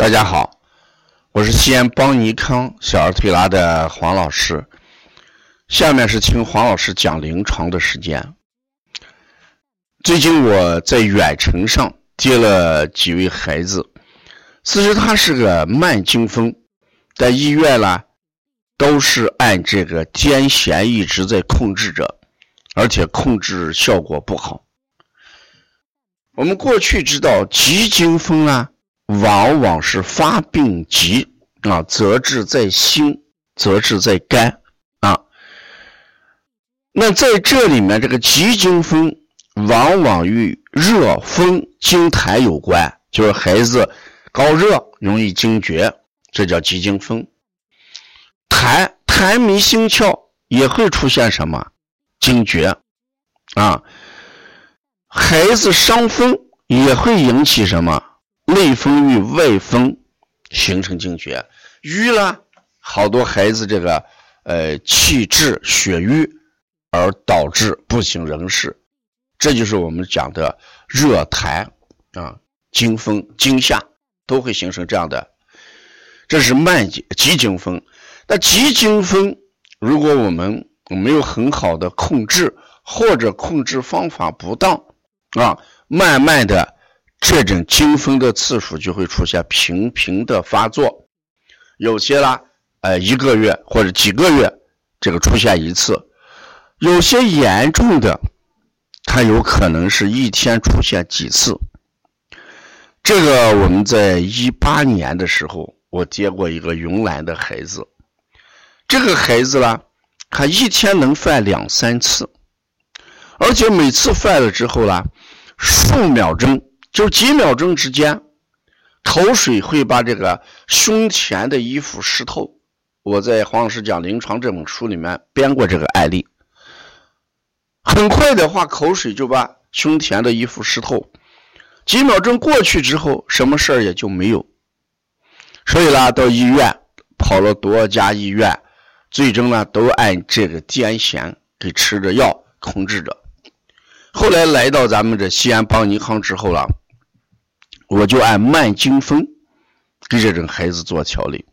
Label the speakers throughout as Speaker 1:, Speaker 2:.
Speaker 1: 大家好，我是西安邦尼康小儿推拿的黄老师。下面是听黄老师讲临床的时间。最近我在远程上接了几位孩子，其实他是个慢惊风，在医院呢都是按这个癫痫一直在控制着，而且控制效果不好。我们过去知道急惊风啊。往往是发病急啊，则治在心，则治在肝啊。那在这里面，这个急惊风往往与热风惊痰有关，就是孩子高热容易惊厥，这叫急惊风。痰痰迷心窍也会出现什么惊厥啊？孩子伤风也会引起什么？内风与外风形成惊厥，瘀了，好多孩子这个呃气滞血瘀，而导致不省人事，这就是我们讲的热痰啊、惊风、惊吓都会形成这样的，这是慢急急惊风。那急惊风，如果我们没有很好的控制，或者控制方法不当啊，慢慢的。这种惊风的次数就会出现频频的发作，有些啦，呃，一个月或者几个月这个出现一次，有些严重的，它有可能是一天出现几次。这个我们在一八年的时候，我接过一个云南的孩子，这个孩子呢，他一天能犯两三次，而且每次犯了之后呢，数秒钟。就几秒钟之间，口水会把这个胸前的衣服湿透。我在黄老师讲临床这本书里面编过这个案例。很快的话，口水就把胸前的衣服湿透。几秒钟过去之后，什么事儿也就没有。所以呢，到医院跑了多家医院，最终呢都按这个癫痫给吃着药控制着。后来来到咱们这西安邦尼康之后了。我就按慢惊风给这种孩子做调理。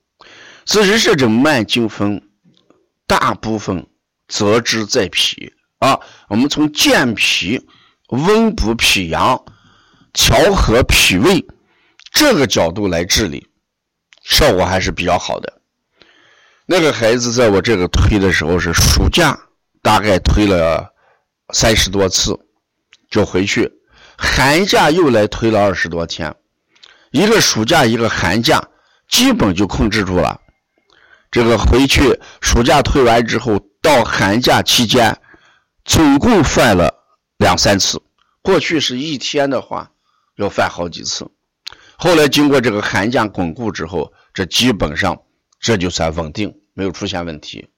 Speaker 1: 其实这种慢惊风大部分则之在脾啊。我们从健脾、温补脾阳、调和脾胃这个角度来治理，效果还是比较好的。那个孩子在我这个推的时候是暑假，大概推了三十多次，就回去。寒假又来推了二十多天，一个暑假一个寒假，基本就控制住了。这个回去暑假推完之后，到寒假期间，总共犯了两三次。过去是一天的话，要犯好几次。后来经过这个寒假巩固之后，这基本上这就算稳定，没有出现问题。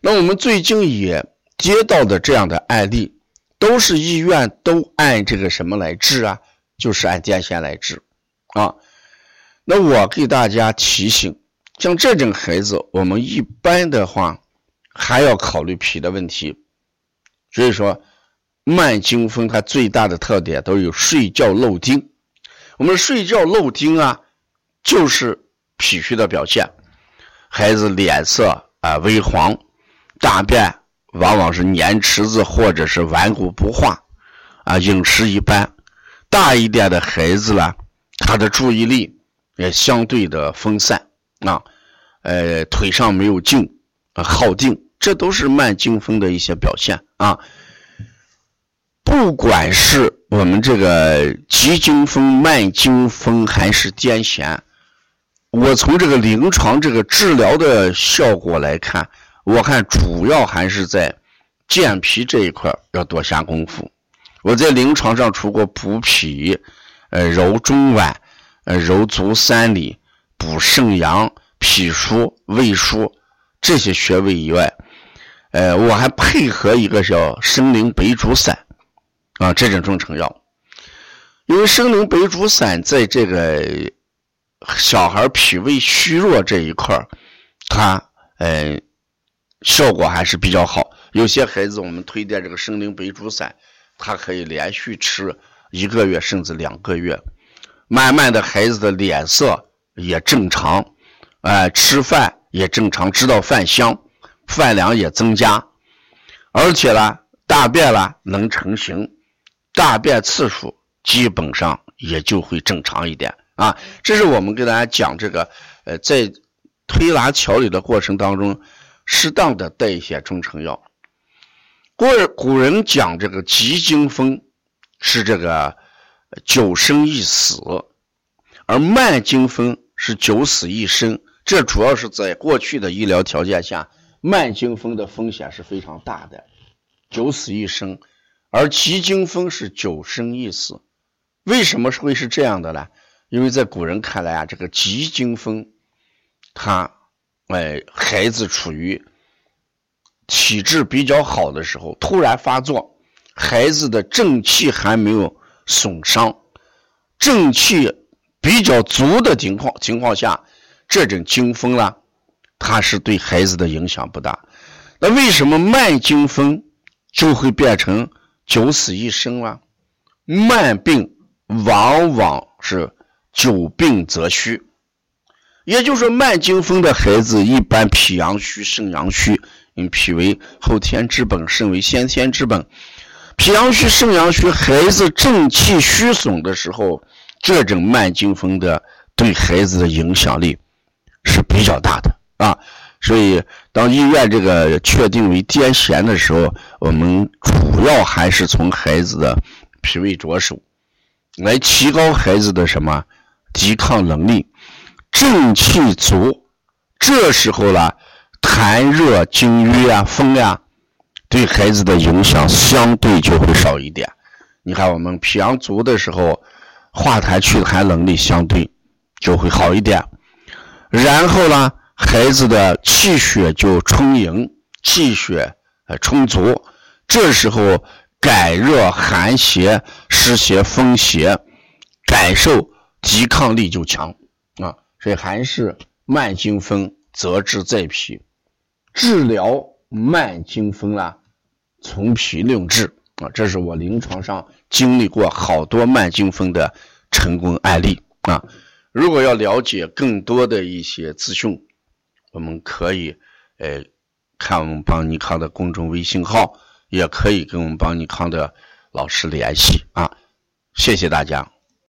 Speaker 1: 那我们最近也接到的这样的案例。都是医院都按这个什么来治啊？就是按癫痫来治，啊，那我给大家提醒，像这种孩子，我们一般的话还要考虑脾的问题。所以说，慢惊风它最大的特点都有睡觉漏丁。我们睡觉漏丁啊，就是脾虚的表现。孩子脸色啊微黄，大便。往往是粘池子或者是顽固不化，啊，饮食一般。大一点的孩子呢，他的注意力也相对的分散啊，呃，腿上没有劲，耗定，这都是慢惊风的一些表现啊。不管是我们这个急惊风、慢惊风还是癫痫，我从这个临床这个治疗的效果来看。我看主要还是在健脾这一块要多下功夫。我在临床上除过补脾、呃揉中脘、呃揉足三里、补肾阳、脾腧、胃腧这些穴位以外，呃我还配合一个叫生灵白术散啊这种中成药，因为生灵白术散在这个小孩脾胃虚弱这一块它呃。效果还是比较好。有些孩子，我们推荐这个生灵白术散，他可以连续吃一个月甚至两个月，慢慢的孩子的脸色也正常，哎，吃饭也正常，知道饭香，饭量也增加，而且呢，大便呢能成型，大便次数基本上也就会正常一点啊。这是我们给大家讲这个，呃，在推拿调理的过程当中，适当的带一些中成药。古古人讲这个急惊风是这个九生一死，而慢惊风。是九死一生，这主要是在过去的医疗条件下，慢惊风的风险是非常大的，九死一生，而急惊风是九生一死。为什么会是这样的呢？因为在古人看来啊，这个急惊风，他，哎，孩子处于体质比较好的时候突然发作，孩子的正气还没有损伤，正气。比较足的情况情况下，这种惊风呢，它是对孩子的影响不大。那为什么慢惊风就会变成九死一生了？慢病往往是久病则虚，也就是说，慢惊风的孩子一般脾阳虚、肾阳虚。因脾为后天之本，肾为先天之本。脾阳虚、肾阳虚，孩子正气虚损的时候。这种慢惊风的对孩子的影响力是比较大的啊，所以当医院这个确定为癫痫的时候，我们主要还是从孩子的脾胃着手，来提高孩子的什么抵抗能力，正气足。这时候呢，痰热惊瘀啊、风呀，对孩子的影响相对就会少一点。你看，我们脾阳足的时候。化痰祛痰能力相对就会好一点，然后呢，孩子的气血就充盈，气血呃充足，这时候改热寒邪、湿邪、风邪感受抵抗力就强，所以还是慢惊风则治在脾，治疗慢惊风啦，从脾论治。啊，这是我临床上经历过好多慢惊风的成功案例啊！如果要了解更多的一些资讯，我们可以呃看我们邦尼康的公众微信号，也可以跟我们邦尼康的老师联系啊！谢谢大家。